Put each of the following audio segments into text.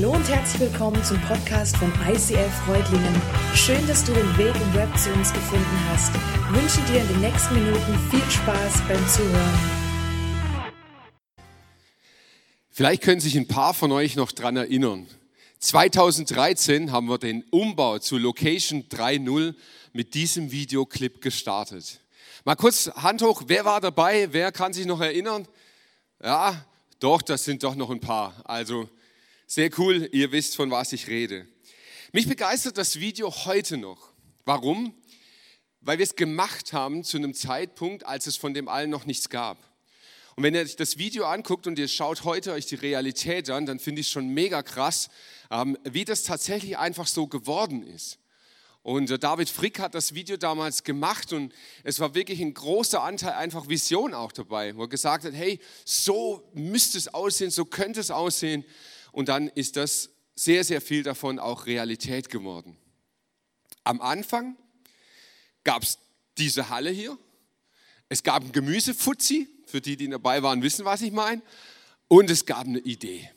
Hallo und herzlich willkommen zum Podcast von ICF Freudlingen. Schön, dass du den Weg im Web zu uns gefunden hast. Ich wünsche dir in den nächsten Minuten viel Spaß beim Zuhören. Vielleicht können sich ein paar von euch noch daran erinnern. 2013 haben wir den Umbau zu Location 3.0 mit diesem Videoclip gestartet. Mal kurz Hand hoch, wer war dabei? Wer kann sich noch erinnern? Ja, doch, das sind doch noch ein paar. Also sehr cool, ihr wisst, von was ich rede. Mich begeistert das Video heute noch. Warum? Weil wir es gemacht haben zu einem Zeitpunkt, als es von dem allen noch nichts gab. Und wenn ihr euch das Video anguckt und ihr schaut heute euch die Realität an, dann finde ich es schon mega krass, ähm, wie das tatsächlich einfach so geworden ist. Und äh, David Frick hat das Video damals gemacht und es war wirklich ein großer Anteil einfach Vision auch dabei, wo er gesagt hat, hey, so müsste es aussehen, so könnte es aussehen. Und dann ist das sehr, sehr viel davon auch Realität geworden. Am Anfang gab es diese Halle hier. Es gab ein Gemüsefutzi, für die, die dabei waren, wissen, was ich meine. Und es gab eine Idee.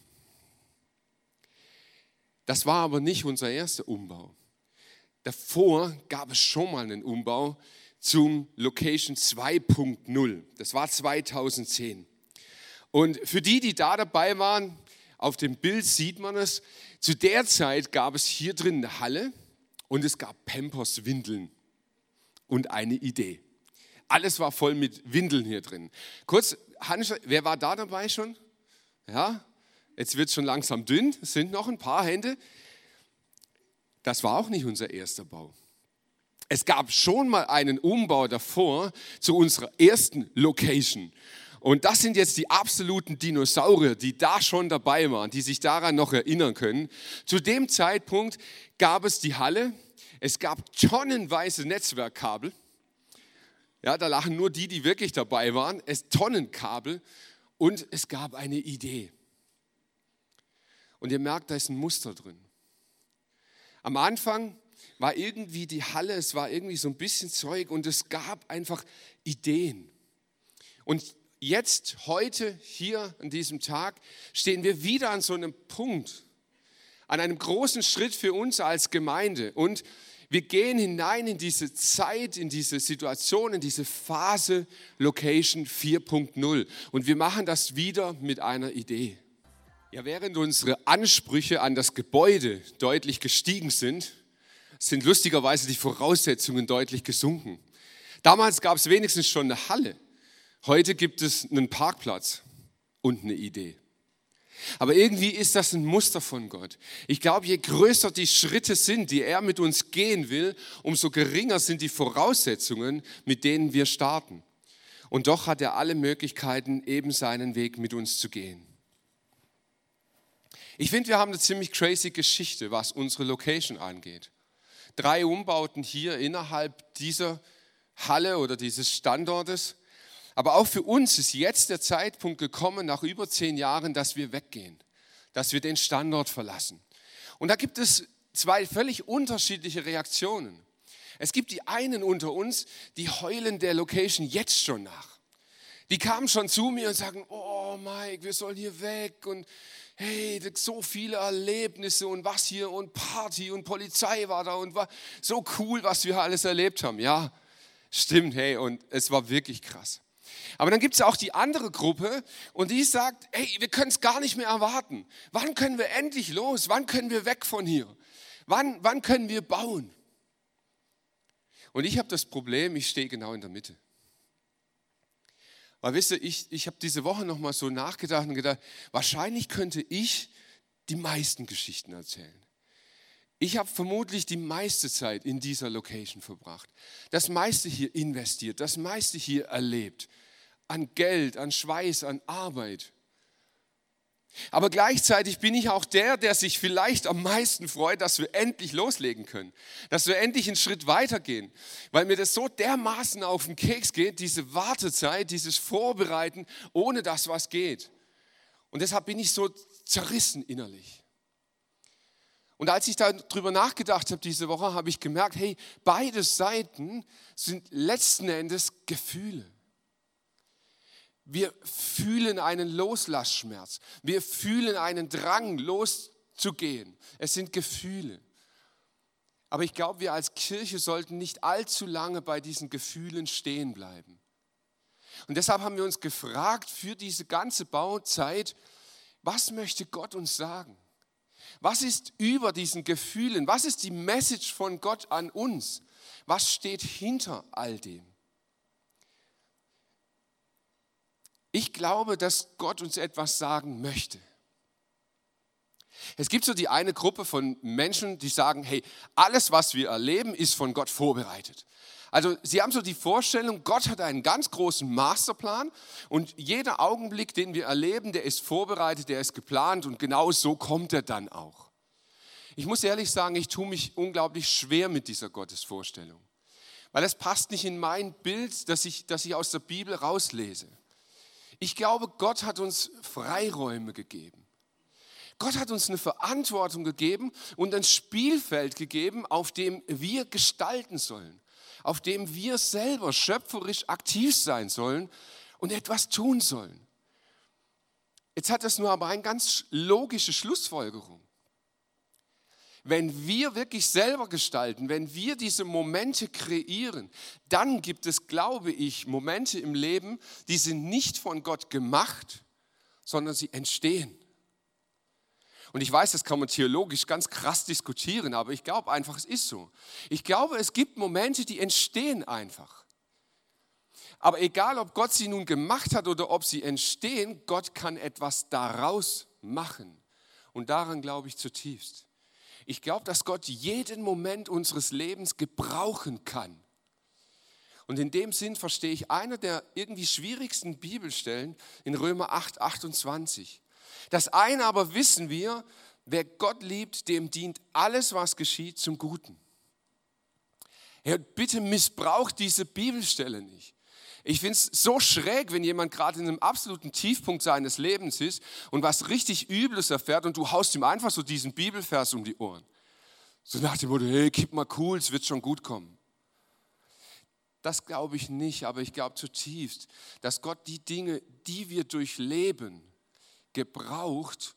Das war aber nicht unser erster Umbau. Davor gab es schon mal einen Umbau zum Location 2.0. Das war 2010. Und für die, die da dabei waren, auf dem Bild sieht man es, zu der Zeit gab es hier drin eine Halle und es gab Pampers Windeln und eine Idee. Alles war voll mit Windeln hier drin. Kurz, Hans, wer war da dabei schon? Ja, jetzt wird es schon langsam dünn, es sind noch ein paar Hände. Das war auch nicht unser erster Bau. Es gab schon mal einen Umbau davor zu unserer ersten Location. Und das sind jetzt die absoluten Dinosaurier, die da schon dabei waren, die sich daran noch erinnern können. Zu dem Zeitpunkt gab es die Halle, es gab tonnenweise Netzwerkkabel. Ja, da lachen nur die, die wirklich dabei waren. Es Tonnenkabel und es gab eine Idee. Und ihr merkt, da ist ein Muster drin. Am Anfang war irgendwie die Halle, es war irgendwie so ein bisschen Zeug und es gab einfach Ideen. Und jetzt, heute, hier an diesem Tag, stehen wir wieder an so einem Punkt, an einem großen Schritt für uns als Gemeinde. Und wir gehen hinein in diese Zeit, in diese Situation, in diese Phase Location 4.0. Und wir machen das wieder mit einer Idee. Ja, während unsere Ansprüche an das Gebäude deutlich gestiegen sind, sind lustigerweise die Voraussetzungen deutlich gesunken. Damals gab es wenigstens schon eine Halle. Heute gibt es einen Parkplatz und eine Idee. Aber irgendwie ist das ein Muster von Gott. Ich glaube, je größer die Schritte sind, die er mit uns gehen will, umso geringer sind die Voraussetzungen, mit denen wir starten. Und doch hat er alle Möglichkeiten, eben seinen Weg mit uns zu gehen. Ich finde, wir haben eine ziemlich crazy Geschichte, was unsere Location angeht. Drei Umbauten hier innerhalb dieser Halle oder dieses Standortes. Aber auch für uns ist jetzt der Zeitpunkt gekommen, nach über zehn Jahren, dass wir weggehen, dass wir den Standort verlassen. Und da gibt es zwei völlig unterschiedliche Reaktionen. Es gibt die einen unter uns, die heulen der Location jetzt schon nach. Die kamen schon zu mir und sagen, oh Mike, wir sollen hier weg und hey, so viele Erlebnisse und was hier und Party und Polizei war da und war so cool, was wir alles erlebt haben. Ja, stimmt, hey, und es war wirklich krass. Aber dann gibt es auch die andere Gruppe und die sagt, hey, wir können es gar nicht mehr erwarten. Wann können wir endlich los? Wann können wir weg von hier? Wann, wann können wir bauen? Und ich habe das Problem, ich stehe genau in der Mitte. Weil wisst ihr, ich, ich habe diese Woche nochmal so nachgedacht und gedacht, wahrscheinlich könnte ich die meisten Geschichten erzählen. Ich habe vermutlich die meiste Zeit in dieser Location verbracht, das meiste hier investiert, das meiste hier erlebt, an Geld, an Schweiß, an Arbeit. Aber gleichzeitig bin ich auch der, der sich vielleicht am meisten freut, dass wir endlich loslegen können, dass wir endlich einen Schritt weitergehen, weil mir das so dermaßen auf den Keks geht, diese Wartezeit, dieses Vorbereiten, ohne dass was geht. Und deshalb bin ich so zerrissen innerlich. Und als ich darüber nachgedacht habe diese Woche, habe ich gemerkt, hey, beide Seiten sind letzten Endes Gefühle. Wir fühlen einen Loslassschmerz. Wir fühlen einen Drang, los zu gehen. Es sind Gefühle. Aber ich glaube, wir als Kirche sollten nicht allzu lange bei diesen Gefühlen stehen bleiben. Und deshalb haben wir uns gefragt für diese ganze Bauzeit, was möchte Gott uns sagen? Was ist über diesen Gefühlen? Was ist die Message von Gott an uns? Was steht hinter all dem? Ich glaube, dass Gott uns etwas sagen möchte. Es gibt so die eine Gruppe von Menschen, die sagen, hey, alles, was wir erleben, ist von Gott vorbereitet. Also sie haben so die Vorstellung, Gott hat einen ganz großen Masterplan und jeder Augenblick, den wir erleben, der ist vorbereitet, der ist geplant und genau so kommt er dann auch. Ich muss ehrlich sagen, ich tue mich unglaublich schwer mit dieser Gottesvorstellung, weil es passt nicht in mein Bild, das ich, das ich aus der Bibel rauslese. Ich glaube, Gott hat uns Freiräume gegeben. Gott hat uns eine Verantwortung gegeben und ein Spielfeld gegeben, auf dem wir gestalten sollen auf dem wir selber schöpferisch aktiv sein sollen und etwas tun sollen. Jetzt hat das nur aber eine ganz logische Schlussfolgerung. Wenn wir wirklich selber gestalten, wenn wir diese Momente kreieren, dann gibt es, glaube ich, Momente im Leben, die sind nicht von Gott gemacht, sondern sie entstehen. Und ich weiß, das kann man theologisch ganz krass diskutieren, aber ich glaube einfach, es ist so. Ich glaube, es gibt Momente, die entstehen einfach. Aber egal, ob Gott sie nun gemacht hat oder ob sie entstehen, Gott kann etwas daraus machen. Und daran glaube ich zutiefst. Ich glaube, dass Gott jeden Moment unseres Lebens gebrauchen kann. Und in dem Sinn verstehe ich eine der irgendwie schwierigsten Bibelstellen in Römer 8, 28. Das eine aber wissen wir, wer Gott liebt, dem dient alles, was geschieht, zum Guten. Herr, bitte missbraucht diese Bibelstelle nicht. Ich finde es so schräg, wenn jemand gerade in einem absoluten Tiefpunkt seines Lebens ist und was richtig Übles erfährt und du haust ihm einfach so diesen Bibelvers um die Ohren. So nach dem Motto, hey, gib mal cool, es wird schon gut kommen. Das glaube ich nicht, aber ich glaube zutiefst, dass Gott die Dinge, die wir durchleben, gebraucht,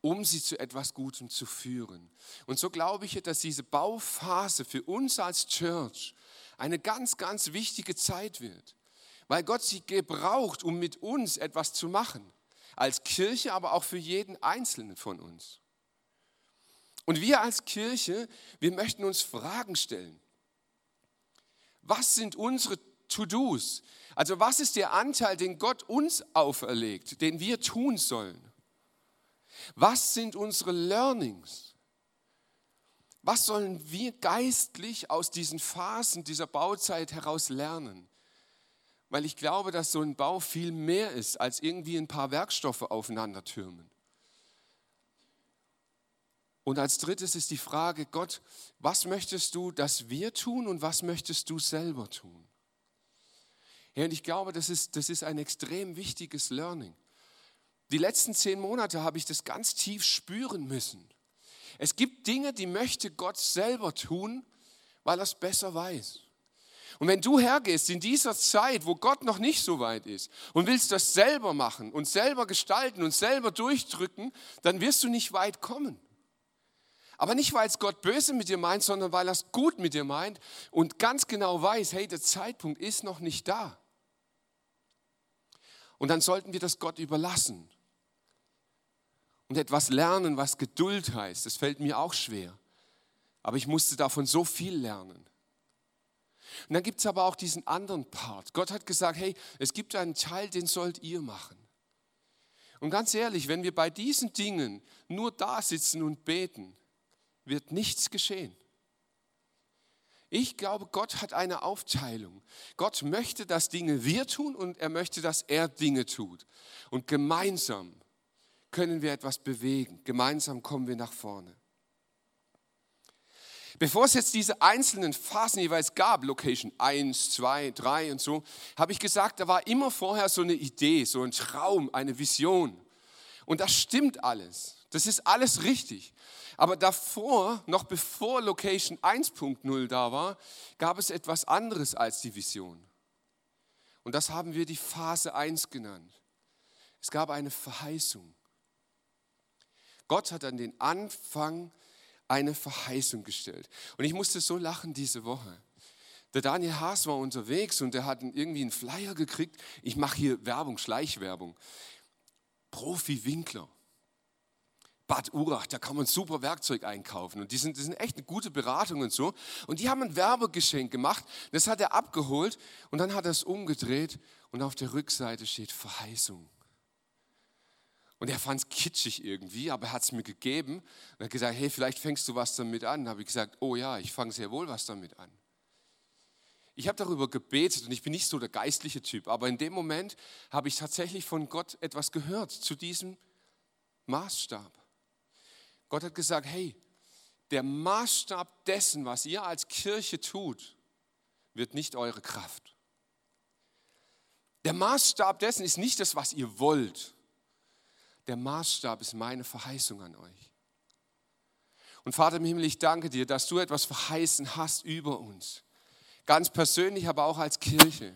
um sie zu etwas Gutem zu führen. Und so glaube ich, dass diese Bauphase für uns als Church eine ganz, ganz wichtige Zeit wird, weil Gott sie gebraucht, um mit uns etwas zu machen, als Kirche, aber auch für jeden Einzelnen von uns. Und wir als Kirche, wir möchten uns Fragen stellen. Was sind unsere To-Dos? Also was ist der Anteil, den Gott uns auferlegt, den wir tun sollen? Was sind unsere Learnings? Was sollen wir geistlich aus diesen Phasen dieser Bauzeit heraus lernen? Weil ich glaube, dass so ein Bau viel mehr ist, als irgendwie ein paar Werkstoffe aufeinander türmen. Und als drittes ist die Frage, Gott, was möchtest du, dass wir tun und was möchtest du selber tun? Ja, und ich glaube, das ist, das ist ein extrem wichtiges Learning. Die letzten zehn Monate habe ich das ganz tief spüren müssen. Es gibt Dinge, die möchte Gott selber tun, weil er es besser weiß. Und wenn du hergehst in dieser Zeit, wo Gott noch nicht so weit ist und willst das selber machen und selber gestalten und selber durchdrücken, dann wirst du nicht weit kommen. Aber nicht, weil es Gott böse mit dir meint, sondern weil er es gut mit dir meint und ganz genau weiß, hey, der Zeitpunkt ist noch nicht da. Und dann sollten wir das Gott überlassen und etwas lernen, was Geduld heißt. Das fällt mir auch schwer. Aber ich musste davon so viel lernen. Und dann gibt es aber auch diesen anderen Part. Gott hat gesagt, hey, es gibt einen Teil, den sollt ihr machen. Und ganz ehrlich, wenn wir bei diesen Dingen nur da sitzen und beten, wird nichts geschehen. Ich glaube, Gott hat eine Aufteilung. Gott möchte, dass Dinge wir tun und er möchte, dass er Dinge tut. Und gemeinsam können wir etwas bewegen. Gemeinsam kommen wir nach vorne. Bevor es jetzt diese einzelnen Phasen jeweils gab, Location 1, 2, 3 und so, habe ich gesagt, da war immer vorher so eine Idee, so ein Traum, eine Vision. Und das stimmt alles. Das ist alles richtig. Aber davor, noch bevor Location 1.0 da war, gab es etwas anderes als die Vision. Und das haben wir die Phase 1 genannt. Es gab eine Verheißung. Gott hat an den Anfang eine Verheißung gestellt. Und ich musste so lachen diese Woche. Der Daniel Haas war unterwegs und der hat irgendwie einen Flyer gekriegt. Ich mache hier Werbung, Schleichwerbung. Profi-Winkler. Bad Urach, da kann man super Werkzeug einkaufen. Und die sind, die sind echt eine gute Beratung und so. Und die haben ein Werbegeschenk gemacht. Das hat er abgeholt und dann hat er es umgedreht und auf der Rückseite steht Verheißung. Und er fand es kitschig irgendwie, aber er hat es mir gegeben und hat gesagt, hey, vielleicht fängst du was damit an. Da habe ich gesagt, oh ja, ich fange sehr wohl was damit an. Ich habe darüber gebetet und ich bin nicht so der geistliche Typ, aber in dem Moment habe ich tatsächlich von Gott etwas gehört zu diesem Maßstab. Gott hat gesagt, hey, der Maßstab dessen, was ihr als Kirche tut, wird nicht eure Kraft. Der Maßstab dessen ist nicht das, was ihr wollt. Der Maßstab ist meine Verheißung an euch. Und Vater im Himmel, ich danke dir, dass du etwas verheißen hast über uns. Ganz persönlich, aber auch als Kirche.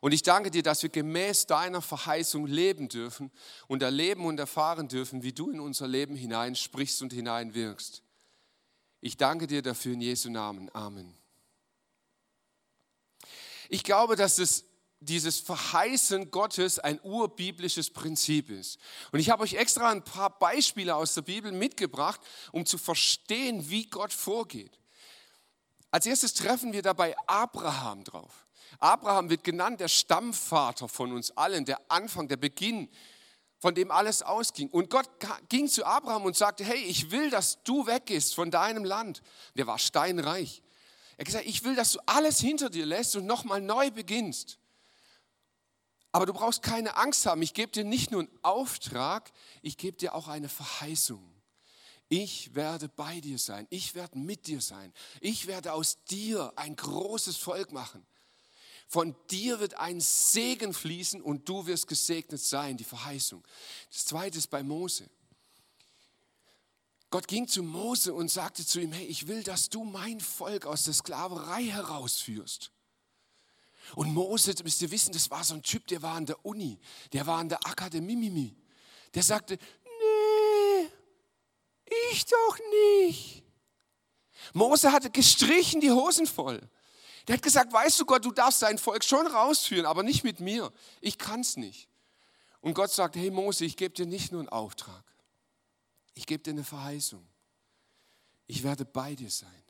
Und ich danke dir, dass wir gemäß deiner Verheißung leben dürfen und erleben und erfahren dürfen, wie du in unser Leben hinein sprichst und hineinwirkst. Ich danke dir dafür in Jesu Namen. Amen. Ich glaube, dass es dieses Verheißen Gottes ein urbiblisches Prinzip ist. Und ich habe euch extra ein paar Beispiele aus der Bibel mitgebracht, um zu verstehen, wie Gott vorgeht. Als erstes treffen wir dabei Abraham drauf. Abraham wird genannt der Stammvater von uns allen, der Anfang, der Beginn, von dem alles ausging. Und Gott ging zu Abraham und sagte, hey, ich will, dass du weggehst von deinem Land. Der war steinreich. Er hat gesagt, ich will, dass du alles hinter dir lässt und nochmal neu beginnst. Aber du brauchst keine Angst haben. Ich gebe dir nicht nur einen Auftrag, ich gebe dir auch eine Verheißung. Ich werde bei dir sein. Ich werde mit dir sein. Ich werde aus dir ein großes Volk machen. Von dir wird ein Segen fließen und du wirst gesegnet sein, die Verheißung. Das zweite ist bei Mose. Gott ging zu Mose und sagte zu ihm, hey, ich will, dass du mein Volk aus der Sklaverei herausführst. Und Mose, müsst ihr wissen, das war so ein Typ, der war an der Uni, der war an der Akademie. Der sagte, nee, ich doch nicht. Mose hatte gestrichen die Hosen voll. Der hat gesagt, weißt du Gott, du darfst dein Volk schon rausführen, aber nicht mit mir. Ich kann es nicht. Und Gott sagt, hey Mose, ich gebe dir nicht nur einen Auftrag. Ich gebe dir eine Verheißung. Ich werde bei dir sein.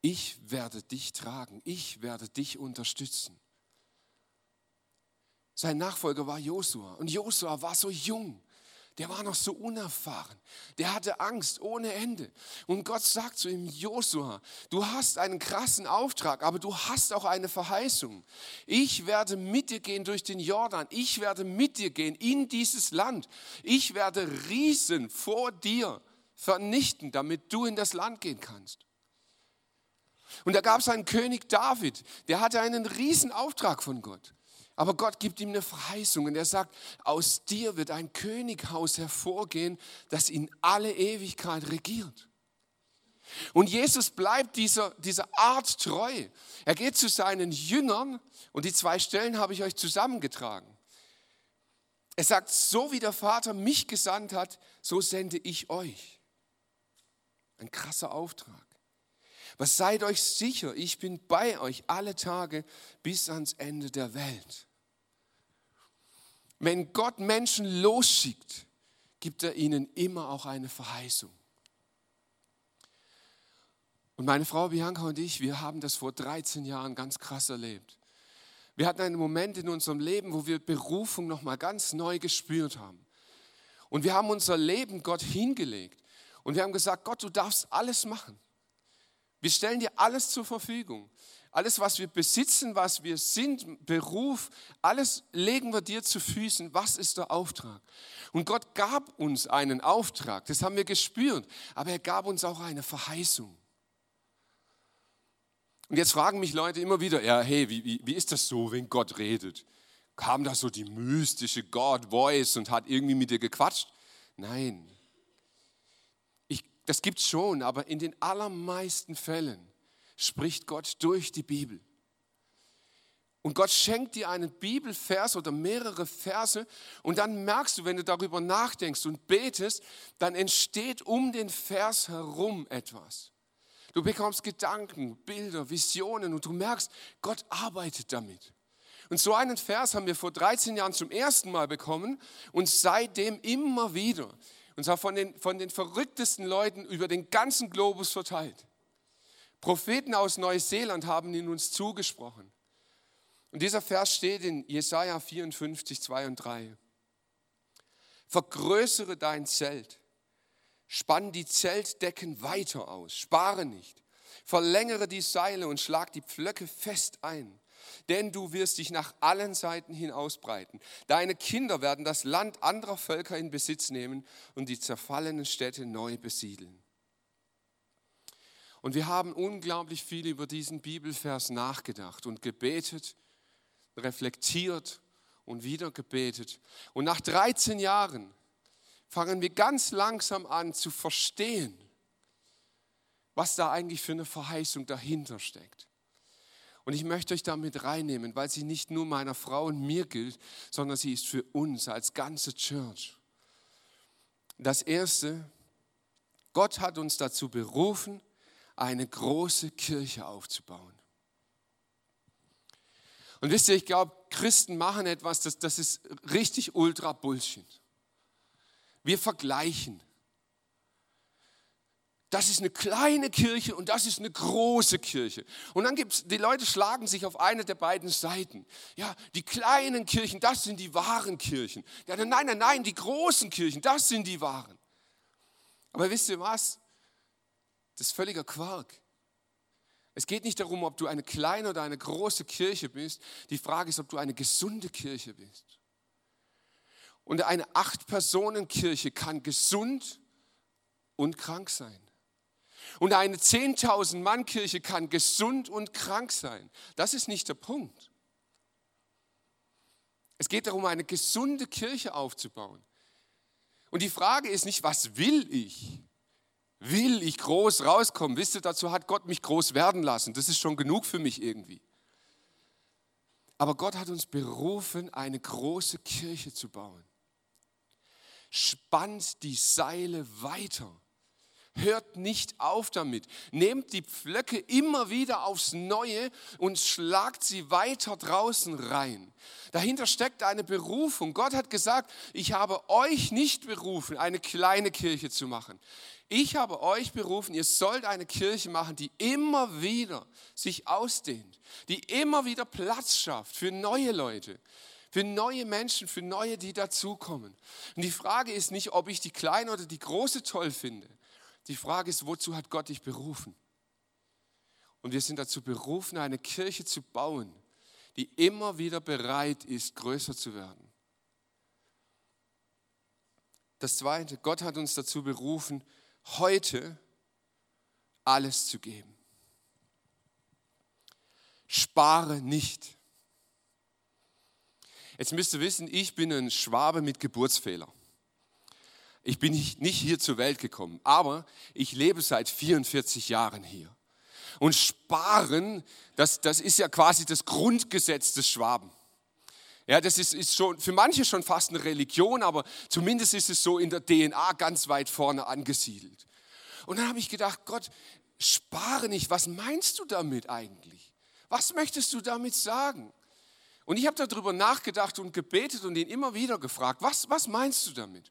Ich werde dich tragen. Ich werde dich unterstützen. Sein Nachfolger war Josua. Und Josua war so jung der war noch so unerfahren. Der hatte Angst ohne Ende. Und Gott sagt zu ihm, Josua, du hast einen krassen Auftrag, aber du hast auch eine Verheißung. Ich werde mit dir gehen durch den Jordan. Ich werde mit dir gehen in dieses Land. Ich werde Riesen vor dir vernichten, damit du in das Land gehen kannst. Und da gab es einen König David, der hatte einen Riesenauftrag von Gott. Aber Gott gibt ihm eine Verheißung und er sagt, aus dir wird ein Könighaus hervorgehen, das in alle Ewigkeit regiert. Und Jesus bleibt dieser, dieser Art treu. Er geht zu seinen Jüngern und die zwei Stellen habe ich euch zusammengetragen. Er sagt, so wie der Vater mich gesandt hat, so sende ich euch. Ein krasser Auftrag. Was seid euch sicher, ich bin bei euch alle Tage bis ans Ende der Welt. Wenn Gott Menschen losschickt, gibt er ihnen immer auch eine Verheißung. Und meine Frau Bianca und ich, wir haben das vor 13 Jahren ganz krass erlebt. Wir hatten einen Moment in unserem Leben, wo wir Berufung noch mal ganz neu gespürt haben. Und wir haben unser Leben Gott hingelegt. Und wir haben gesagt, Gott, du darfst alles machen. Wir stellen dir alles zur Verfügung. Alles, was wir besitzen, was wir sind, Beruf, alles legen wir dir zu Füßen. Was ist der Auftrag? Und Gott gab uns einen Auftrag, das haben wir gespürt, aber er gab uns auch eine Verheißung. Und jetzt fragen mich Leute immer wieder, ja, hey, wie, wie, wie ist das so, wenn Gott redet? Kam da so die mystische God-Voice und hat irgendwie mit dir gequatscht? Nein. Das gibt es schon, aber in den allermeisten Fällen spricht Gott durch die Bibel. Und Gott schenkt dir einen Bibelvers oder mehrere Verse und dann merkst du, wenn du darüber nachdenkst und betest, dann entsteht um den Vers herum etwas. Du bekommst Gedanken, Bilder, Visionen und du merkst, Gott arbeitet damit. Und so einen Vers haben wir vor 13 Jahren zum ersten Mal bekommen und seitdem immer wieder. Und zwar von den, von den verrücktesten Leuten über den ganzen Globus verteilt. Propheten aus Neuseeland haben ihn uns zugesprochen. Und dieser Vers steht in Jesaja 54, 2 und 3. Vergrößere dein Zelt, spann die Zeltdecken weiter aus, spare nicht, verlängere die Seile und schlag die Pflöcke fest ein, denn du wirst dich nach allen Seiten hin ausbreiten. Deine Kinder werden das Land anderer Völker in Besitz nehmen und die zerfallenen Städte neu besiedeln. Und wir haben unglaublich viel über diesen Bibelvers nachgedacht und gebetet reflektiert und wieder gebetet. Und nach 13 Jahren fangen wir ganz langsam an zu verstehen, was da eigentlich für eine Verheißung dahinter steckt. Und ich möchte euch damit reinnehmen, weil sie nicht nur meiner Frau und mir gilt, sondern sie ist für uns als ganze Church. Das Erste, Gott hat uns dazu berufen, eine große Kirche aufzubauen. Und wisst ihr, ich glaube, Christen machen etwas, das, das ist richtig ultra Bullshit. Wir vergleichen. Das ist eine kleine Kirche und das ist eine große Kirche. Und dann gibt es, die Leute schlagen sich auf eine der beiden Seiten. Ja, die kleinen Kirchen, das sind die wahren Kirchen. Ja, nein, nein, nein, die großen Kirchen, das sind die wahren. Aber wisst ihr was? Das ist völliger Quark. Es geht nicht darum, ob du eine kleine oder eine große Kirche bist. Die Frage ist, ob du eine gesunde Kirche bist. Und eine Acht-Personen-Kirche kann gesund und krank sein. Und eine 10.000 Mann-Kirche kann gesund und krank sein. Das ist nicht der Punkt. Es geht darum, eine gesunde Kirche aufzubauen. Und die Frage ist nicht, was will ich, Will ich groß rauskommen? Wisst ihr, dazu hat Gott mich groß werden lassen. Das ist schon genug für mich irgendwie. Aber Gott hat uns berufen, eine große Kirche zu bauen. Spannt die Seile weiter. Hört nicht auf damit. Nehmt die Pflöcke immer wieder aufs Neue und schlagt sie weiter draußen rein. Dahinter steckt eine Berufung. Gott hat gesagt, ich habe euch nicht berufen, eine kleine Kirche zu machen. Ich habe euch berufen, ihr sollt eine Kirche machen, die immer wieder sich ausdehnt, die immer wieder Platz schafft für neue Leute, für neue Menschen, für neue, die dazukommen. Und die Frage ist nicht, ob ich die kleine oder die große toll finde. Die Frage ist, wozu hat Gott dich berufen? Und wir sind dazu berufen, eine Kirche zu bauen, die immer wieder bereit ist, größer zu werden. Das Zweite, Gott hat uns dazu berufen, heute alles zu geben. Spare nicht. Jetzt müsst ihr wissen, ich bin ein Schwabe mit Geburtsfehler. Ich bin nicht, hier zur Welt gekommen, aber ich lebe seit 44 Jahren hier. Und sparen, das, das ist ja quasi das Grundgesetz des Schwaben. Ja, das ist, ist schon für manche schon fast eine Religion, aber zumindest ist es so in der DNA ganz weit vorne angesiedelt. Und dann habe ich gedacht, Gott, spare nicht, was meinst du damit eigentlich? Was möchtest du damit sagen? Und ich habe darüber nachgedacht und gebetet und ihn immer wieder gefragt, was, was meinst du damit?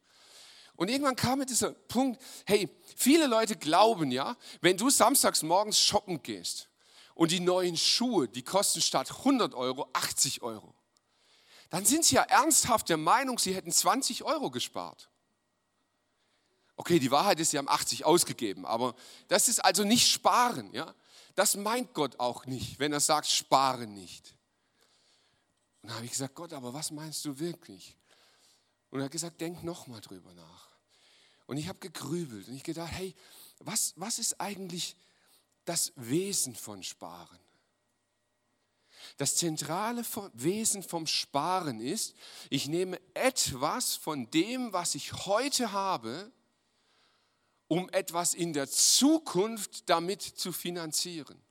Und irgendwann kam mir dieser Punkt, hey, viele Leute glauben ja, wenn du samstags morgens shoppen gehst und die neuen Schuhe, die kosten statt 100 Euro 80 Euro dann sind sie ja ernsthaft der Meinung, sie hätten 20 Euro gespart. Okay, die Wahrheit ist, sie haben 80 ausgegeben, aber das ist also nicht sparen. Ja? Das meint Gott auch nicht, wenn er sagt, spare nicht. Und da habe ich gesagt, Gott, aber was meinst du wirklich? Und er hat gesagt, denk nochmal drüber nach. Und ich habe gegrübelt und ich gedacht, hey, was, was ist eigentlich das Wesen von Sparen? Das zentrale Wesen vom Sparen ist, ich nehme etwas von dem, was ich heute habe, um etwas in der Zukunft damit zu finanzieren.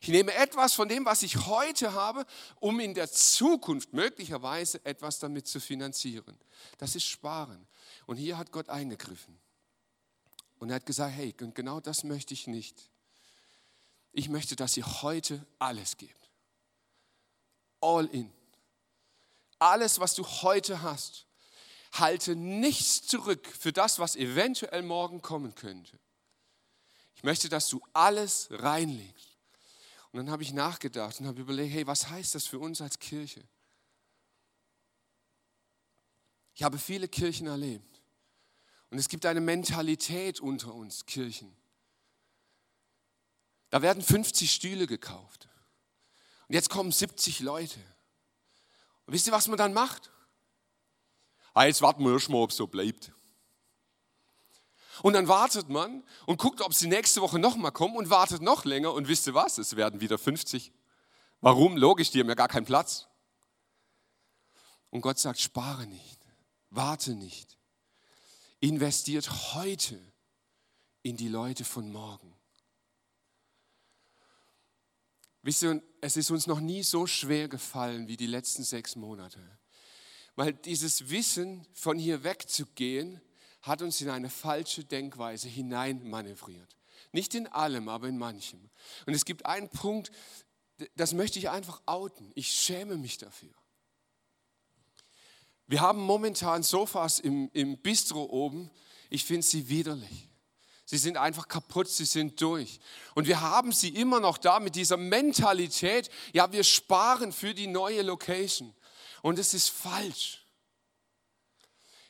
Ich nehme etwas von dem, was ich heute habe, um in der Zukunft möglicherweise etwas damit zu finanzieren. Das ist Sparen. Und hier hat Gott eingegriffen. Und er hat gesagt, hey, genau das möchte ich nicht. Ich möchte, dass ihr heute alles gebt. All in. Alles, was du heute hast. Halte nichts zurück für das, was eventuell morgen kommen könnte. Ich möchte, dass du alles reinlegst. Und dann habe ich nachgedacht und habe überlegt, hey, was heißt das für uns als Kirche? Ich habe viele Kirchen erlebt. Und es gibt eine Mentalität unter uns Kirchen. Da werden 50 Stühle gekauft. Und jetzt kommen 70 Leute. Und wisst ihr, was man dann macht? Ah, jetzt warten wir erstmal, ob es so bleibt. Und dann wartet man und guckt, ob sie nächste Woche nochmal kommen und wartet noch länger und wisst ihr was? Es werden wieder 50. Warum? Logisch, die haben ja gar keinen Platz. Und Gott sagt, spare nicht, warte nicht, investiert heute in die Leute von morgen. Wisst ihr, es ist uns noch nie so schwer gefallen wie die letzten sechs Monate. Weil dieses Wissen, von hier wegzugehen, hat uns in eine falsche Denkweise hineinmanövriert. Nicht in allem, aber in manchem. Und es gibt einen Punkt, das möchte ich einfach outen. Ich schäme mich dafür. Wir haben momentan Sofas im, im Bistro oben. Ich finde sie widerlich. Sie sind einfach kaputt, sie sind durch. Und wir haben sie immer noch da mit dieser Mentalität, ja, wir sparen für die neue Location. Und es ist falsch.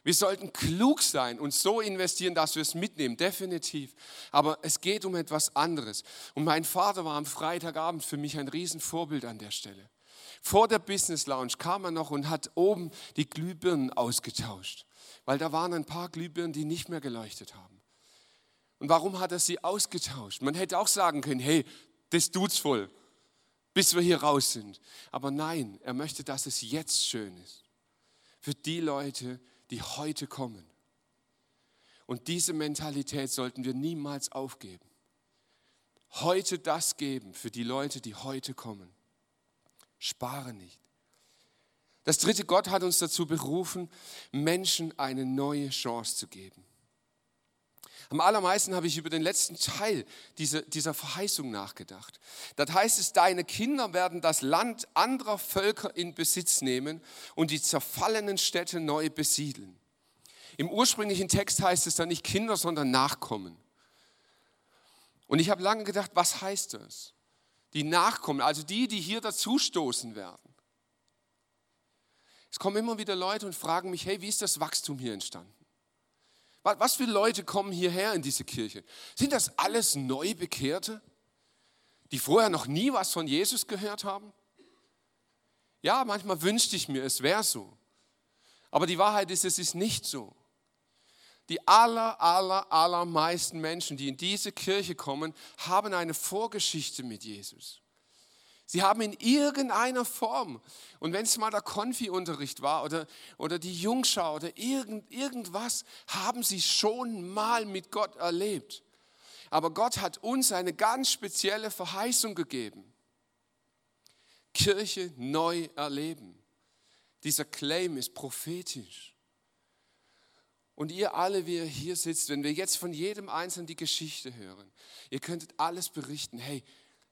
Wir sollten klug sein und so investieren, dass wir es mitnehmen, definitiv. Aber es geht um etwas anderes. Und mein Vater war am Freitagabend für mich ein Riesenvorbild an der Stelle. Vor der Business Lounge kam er noch und hat oben die Glühbirnen ausgetauscht, weil da waren ein paar Glühbirnen, die nicht mehr geleuchtet haben. Und warum hat er sie ausgetauscht? Man hätte auch sagen können, hey, das tut's voll, bis wir hier raus sind. Aber nein, er möchte, dass es jetzt schön ist. Für die Leute, die heute kommen. Und diese Mentalität sollten wir niemals aufgeben. Heute das geben für die Leute, die heute kommen. Spare nicht. Das dritte, Gott hat uns dazu berufen, Menschen eine neue Chance zu geben. Am allermeisten habe ich über den letzten Teil dieser, dieser Verheißung nachgedacht. Das heißt es, deine Kinder werden das Land anderer Völker in Besitz nehmen und die zerfallenen Städte neu besiedeln. Im ursprünglichen Text heißt es dann nicht Kinder, sondern Nachkommen. Und ich habe lange gedacht, was heißt das? Die Nachkommen, also die, die hier dazustoßen werden. Es kommen immer wieder Leute und fragen mich, hey, wie ist das Wachstum hier entstanden? Was für Leute kommen hierher in diese Kirche? Sind das alles Neubekehrte, die vorher noch nie was von Jesus gehört haben? Ja, manchmal wünschte ich mir, es wäre so. Aber die Wahrheit ist, es ist nicht so. Die aller, aller, allermeisten Menschen, die in diese Kirche kommen, haben eine Vorgeschichte mit Jesus. Sie haben in irgendeiner Form, und wenn es mal der Konfi-Unterricht war oder, oder die Jungschau oder irgend, irgendwas, haben sie schon mal mit Gott erlebt. Aber Gott hat uns eine ganz spezielle Verheißung gegeben. Kirche neu erleben. Dieser Claim ist prophetisch. Und ihr alle, wie ihr hier sitzt, wenn wir jetzt von jedem Einzelnen die Geschichte hören, ihr könntet alles berichten. Hey,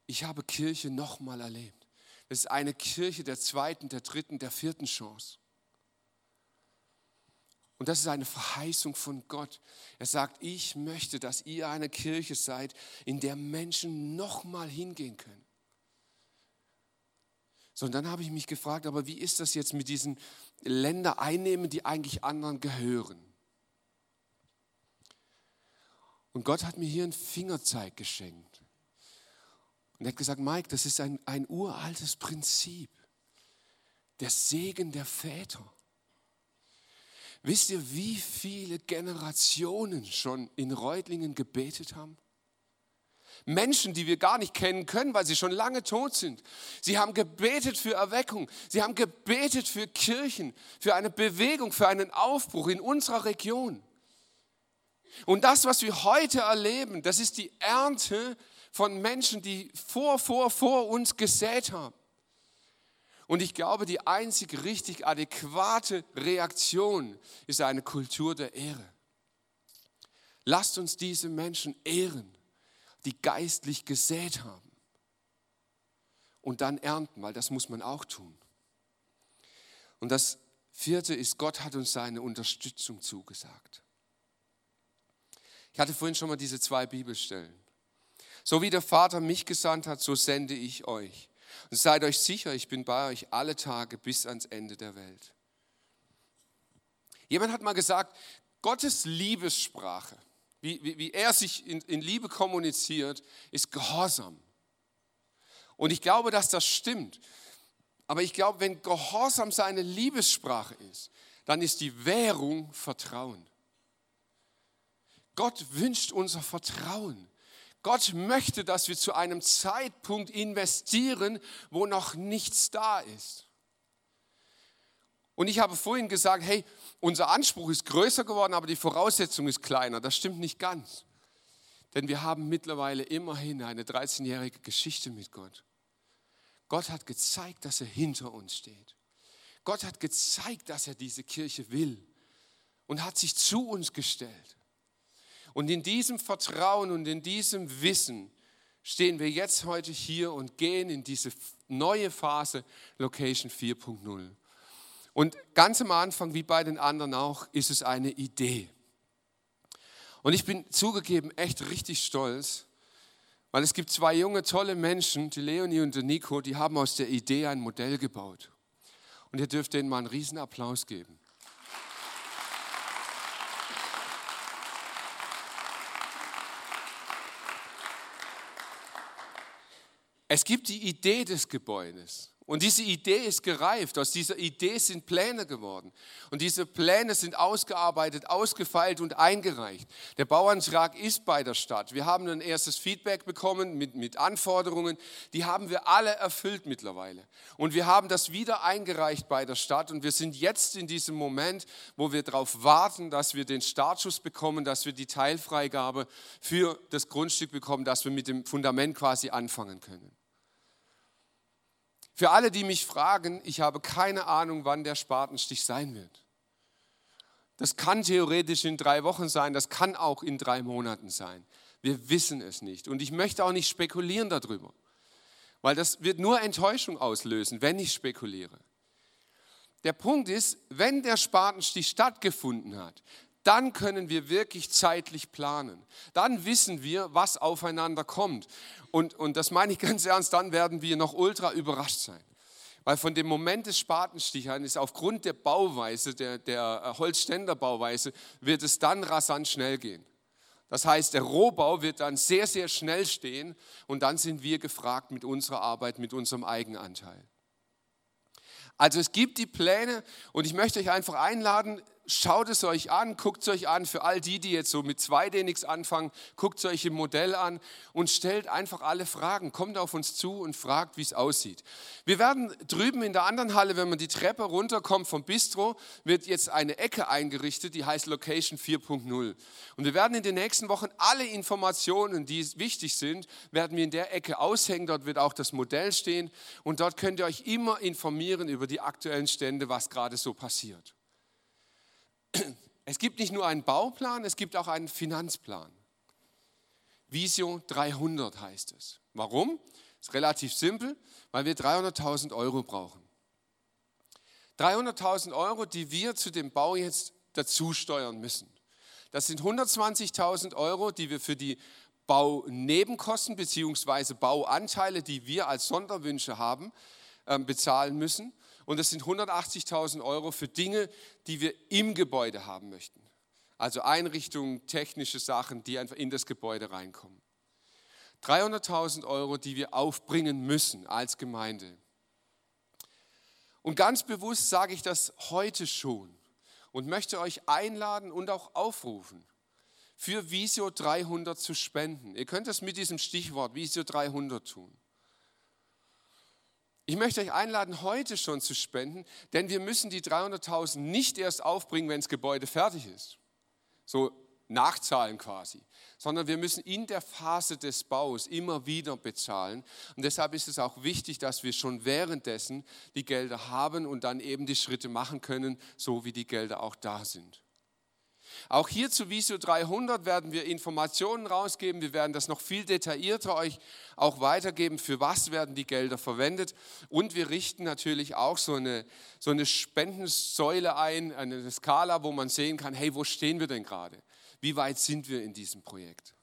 ich habe Kirche nochmal erlebt. Das ist eine Kirche der zweiten, der dritten, der vierten Chance. Und das ist eine Verheißung von Gott. Er sagt, ich möchte, dass ihr eine Kirche seid, in der Menschen nochmal hingehen können. So, und dann habe ich mich gefragt, aber wie ist das jetzt mit diesen Ländern einnehmen, die eigentlich anderen gehören? Und Gott hat mir hier einen Fingerzeig geschenkt. Und er hat gesagt, Mike, das ist ein, ein uraltes Prinzip. Der Segen der Väter. Wisst ihr, wie viele Generationen schon in Reutlingen gebetet haben? Menschen, die wir gar nicht kennen können, weil sie schon lange tot sind. Sie haben gebetet für Erweckung. Sie haben gebetet für Kirchen, für eine Bewegung, für einen Aufbruch in unserer Region. Und das, was wir heute erleben, das ist die Ernte von Menschen, die vor, vor, vor uns gesät haben. Und ich glaube, die einzig richtig adäquate Reaktion ist eine Kultur der Ehre. Lasst uns diese Menschen ehren, die geistlich gesät haben. Und dann ernten, weil das muss man auch tun. Und das vierte ist, Gott hat uns seine Unterstützung zugesagt. Ich hatte vorhin schon mal diese zwei Bibelstellen. So wie der Vater mich gesandt hat, so sende ich euch. Und seid euch sicher, ich bin bei euch alle Tage bis ans Ende der Welt. Jemand hat mal gesagt, Gottes Liebessprache, wie, wie, wie er sich in, in Liebe kommuniziert, ist Gehorsam. Und ich glaube, dass das stimmt. Aber ich glaube, wenn Gehorsam seine Liebessprache ist, dann ist die Währung Vertrauen. Gott wünscht unser Vertrauen. Gott möchte, dass wir zu einem Zeitpunkt investieren, wo noch nichts da ist. Und ich habe vorhin gesagt, hey, unser Anspruch ist größer geworden, aber die Voraussetzung ist kleiner. Das stimmt nicht ganz. Denn wir haben mittlerweile immerhin eine 13-jährige Geschichte mit Gott. Gott hat gezeigt, dass er hinter uns steht. Gott hat gezeigt, dass er diese Kirche will und hat sich zu uns gestellt. Und in diesem Vertrauen und in diesem Wissen stehen wir jetzt heute hier und gehen in diese neue Phase Location 4.0. Und ganz am Anfang, wie bei den anderen auch, ist es eine Idee. Und ich bin zugegeben echt richtig stolz, weil es gibt zwei junge, tolle Menschen, die Leonie und der Nico, die haben aus der Idee ein Modell gebaut. Und ihr dürft denen mal einen riesen Applaus geben. Es gibt die Idee des Gebäudes. Und diese Idee ist gereift. Aus dieser Idee sind Pläne geworden. Und diese Pläne sind ausgearbeitet, ausgefeilt und eingereicht. Der Bauantrag ist bei der Stadt. Wir haben ein erstes Feedback bekommen mit, mit Anforderungen. Die haben wir alle erfüllt mittlerweile. Und wir haben das wieder eingereicht bei der Stadt. Und wir sind jetzt in diesem Moment, wo wir darauf warten, dass wir den Startschuss bekommen, dass wir die Teilfreigabe für das Grundstück bekommen, dass wir mit dem Fundament quasi anfangen können. Für alle, die mich fragen, ich habe keine Ahnung, wann der Spatenstich sein wird. Das kann theoretisch in drei Wochen sein, das kann auch in drei Monaten sein. Wir wissen es nicht. Und ich möchte auch nicht spekulieren darüber, weil das wird nur Enttäuschung auslösen, wenn ich spekuliere. Der Punkt ist, wenn der Spatenstich stattgefunden hat, dann können wir wirklich zeitlich planen. Dann wissen wir, was aufeinander kommt. Und, und das meine ich ganz ernst, dann werden wir noch ultra überrascht sein. Weil von dem Moment des Spatenstichern ist aufgrund der Bauweise, der, der Holzständerbauweise, wird es dann rasant schnell gehen. Das heißt, der Rohbau wird dann sehr, sehr schnell stehen und dann sind wir gefragt mit unserer Arbeit, mit unserem Eigenanteil. Also es gibt die Pläne und ich möchte euch einfach einladen, schaut es euch an, guckt es euch an, für all die, die jetzt so mit 2D nichts anfangen, guckt es euch im Modell an und stellt einfach alle Fragen. Kommt auf uns zu und fragt, wie es aussieht. Wir werden drüben in der anderen Halle, wenn man die Treppe runterkommt vom Bistro, wird jetzt eine Ecke eingerichtet, die heißt Location 4.0. Und wir werden in den nächsten Wochen alle Informationen, die wichtig sind, werden wir in der Ecke aushängen. Dort wird auch das Modell stehen und dort könnt ihr euch immer informieren über die aktuellen Stände, was gerade so passiert. Es gibt nicht nur einen Bauplan, es gibt auch einen Finanzplan. Visio 300 heißt es. Warum? Ist relativ simpel, weil wir 300.000 Euro brauchen. 300.000 Euro, die wir zu dem Bau jetzt dazu steuern müssen. Das sind 120.000 Euro, die wir für die Baunebenkosten bzw. Bauanteile, die wir als Sonderwünsche haben, ähm, bezahlen müssen. Und das sind 180.000 Euro für Dinge, die wir im Gebäude haben möchten. Also Einrichtungen, technische Sachen, die einfach in das Gebäude reinkommen. 300.000 Euro, die wir aufbringen müssen als Gemeinde. Und ganz bewusst sage ich das heute schon und möchte euch einladen und auch aufrufen, für Visio 300 zu spenden. Ihr könnt das mit diesem Stichwort Visio 300 tun. Ich möchte euch einladen, heute schon zu spenden, denn wir müssen die 300.000 nicht erst aufbringen, wenn das Gebäude fertig ist. So nachzahlen quasi, sondern wir müssen in der Phase des Baus immer wieder bezahlen. Und deshalb ist es auch wichtig, dass wir schon währenddessen die Gelder haben und dann eben die Schritte machen können, so wie die Gelder auch da sind. Auch hier zu Visio 300 werden wir Informationen rausgeben. Wir werden das noch viel detaillierter euch auch weitergeben, für was werden die Gelder verwendet. Und wir richten natürlich auch so eine, so eine Spendensäule ein, eine Skala, wo man sehen kann, hey, wo stehen wir denn gerade? Wie weit sind wir in diesem Projekt?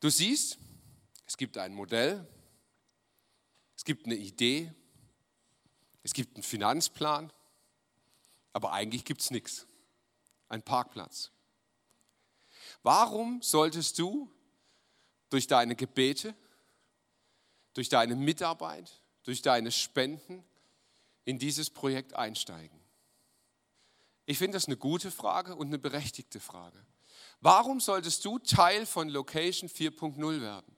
Du siehst, es gibt ein Modell, es gibt eine Idee, es gibt einen Finanzplan, aber eigentlich gibt es nichts. Ein Parkplatz. Warum solltest du durch deine Gebete, durch deine Mitarbeit, durch deine Spenden in dieses Projekt einsteigen? Ich finde das eine gute Frage und eine berechtigte Frage. Warum solltest du Teil von Location 4.0 werden?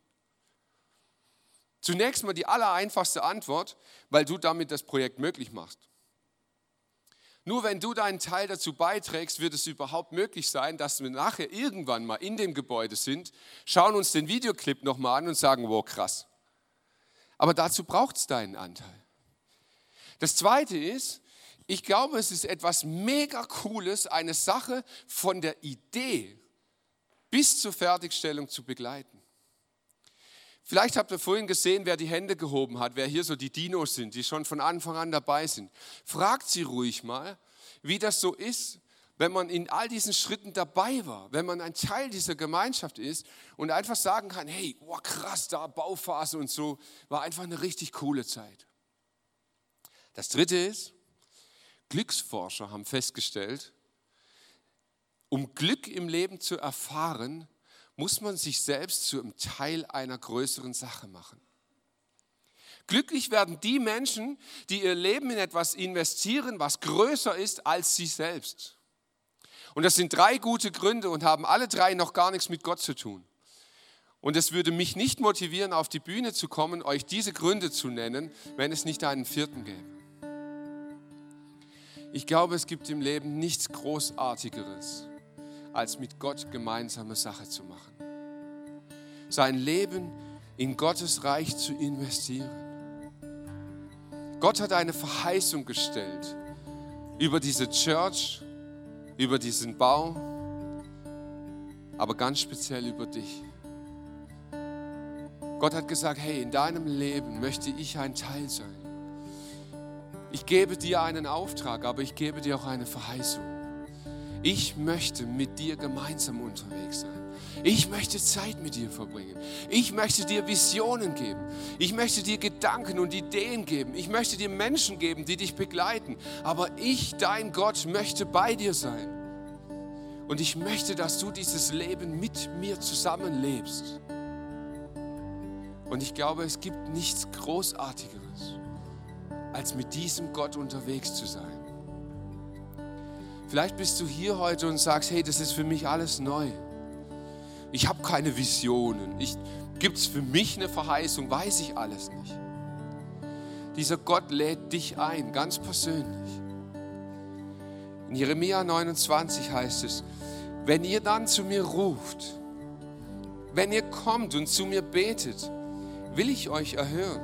Zunächst mal die allereinfachste Antwort, weil du damit das Projekt möglich machst. Nur wenn du deinen Teil dazu beiträgst, wird es überhaupt möglich sein, dass wir nachher irgendwann mal in dem Gebäude sind, schauen uns den Videoclip nochmal an und sagen, wow, krass. Aber dazu braucht es deinen Anteil. Das Zweite ist, ich glaube, es ist etwas mega Cooles, eine Sache von der Idee bis zur Fertigstellung zu begleiten. Vielleicht habt ihr vorhin gesehen, wer die Hände gehoben hat, wer hier so die Dinos sind, die schon von Anfang an dabei sind. Fragt sie ruhig mal, wie das so ist, wenn man in all diesen Schritten dabei war, wenn man ein Teil dieser Gemeinschaft ist und einfach sagen kann, hey, oh krass, da Bauphase und so, war einfach eine richtig coole Zeit. Das Dritte ist, Glücksforscher haben festgestellt, um Glück im Leben zu erfahren, muss man sich selbst zu einem Teil einer größeren Sache machen. Glücklich werden die Menschen, die ihr Leben in etwas investieren, was größer ist als sie selbst. Und das sind drei gute Gründe und haben alle drei noch gar nichts mit Gott zu tun. Und es würde mich nicht motivieren, auf die Bühne zu kommen, euch diese Gründe zu nennen, wenn es nicht einen vierten gäbe. Ich glaube, es gibt im Leben nichts Großartigeres, als mit Gott gemeinsame Sache zu machen. Sein Leben in Gottes Reich zu investieren. Gott hat eine Verheißung gestellt über diese Church, über diesen Bau, aber ganz speziell über dich. Gott hat gesagt, hey, in deinem Leben möchte ich ein Teil sein. Ich gebe dir einen Auftrag, aber ich gebe dir auch eine Verheißung. Ich möchte mit dir gemeinsam unterwegs sein. Ich möchte Zeit mit dir verbringen. Ich möchte dir Visionen geben. Ich möchte dir Gedanken und Ideen geben. Ich möchte dir Menschen geben, die dich begleiten. Aber ich, dein Gott, möchte bei dir sein. Und ich möchte, dass du dieses Leben mit mir zusammenlebst. Und ich glaube, es gibt nichts Großartigeres, als mit diesem Gott unterwegs zu sein. Vielleicht bist du hier heute und sagst, hey, das ist für mich alles neu. Ich habe keine Visionen. Gibt es für mich eine Verheißung? Weiß ich alles nicht. Dieser Gott lädt dich ein, ganz persönlich. In Jeremia 29 heißt es, wenn ihr dann zu mir ruft, wenn ihr kommt und zu mir betet, will ich euch erhören.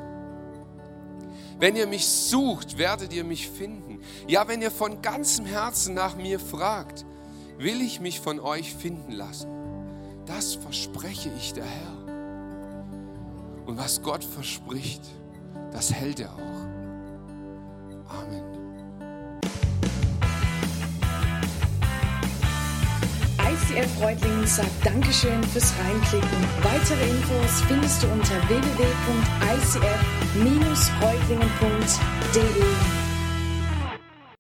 Wenn ihr mich sucht, werdet ihr mich finden. Ja, wenn ihr von ganzem Herzen nach mir fragt, will ich mich von euch finden lassen. Das verspreche ich der Herr. Und was Gott verspricht, das hält er auch. Amen. ICF Reutlingen sagt Dankeschön fürs Reinklicken. Weitere Infos findest du unter www.icf-reutlingen.de.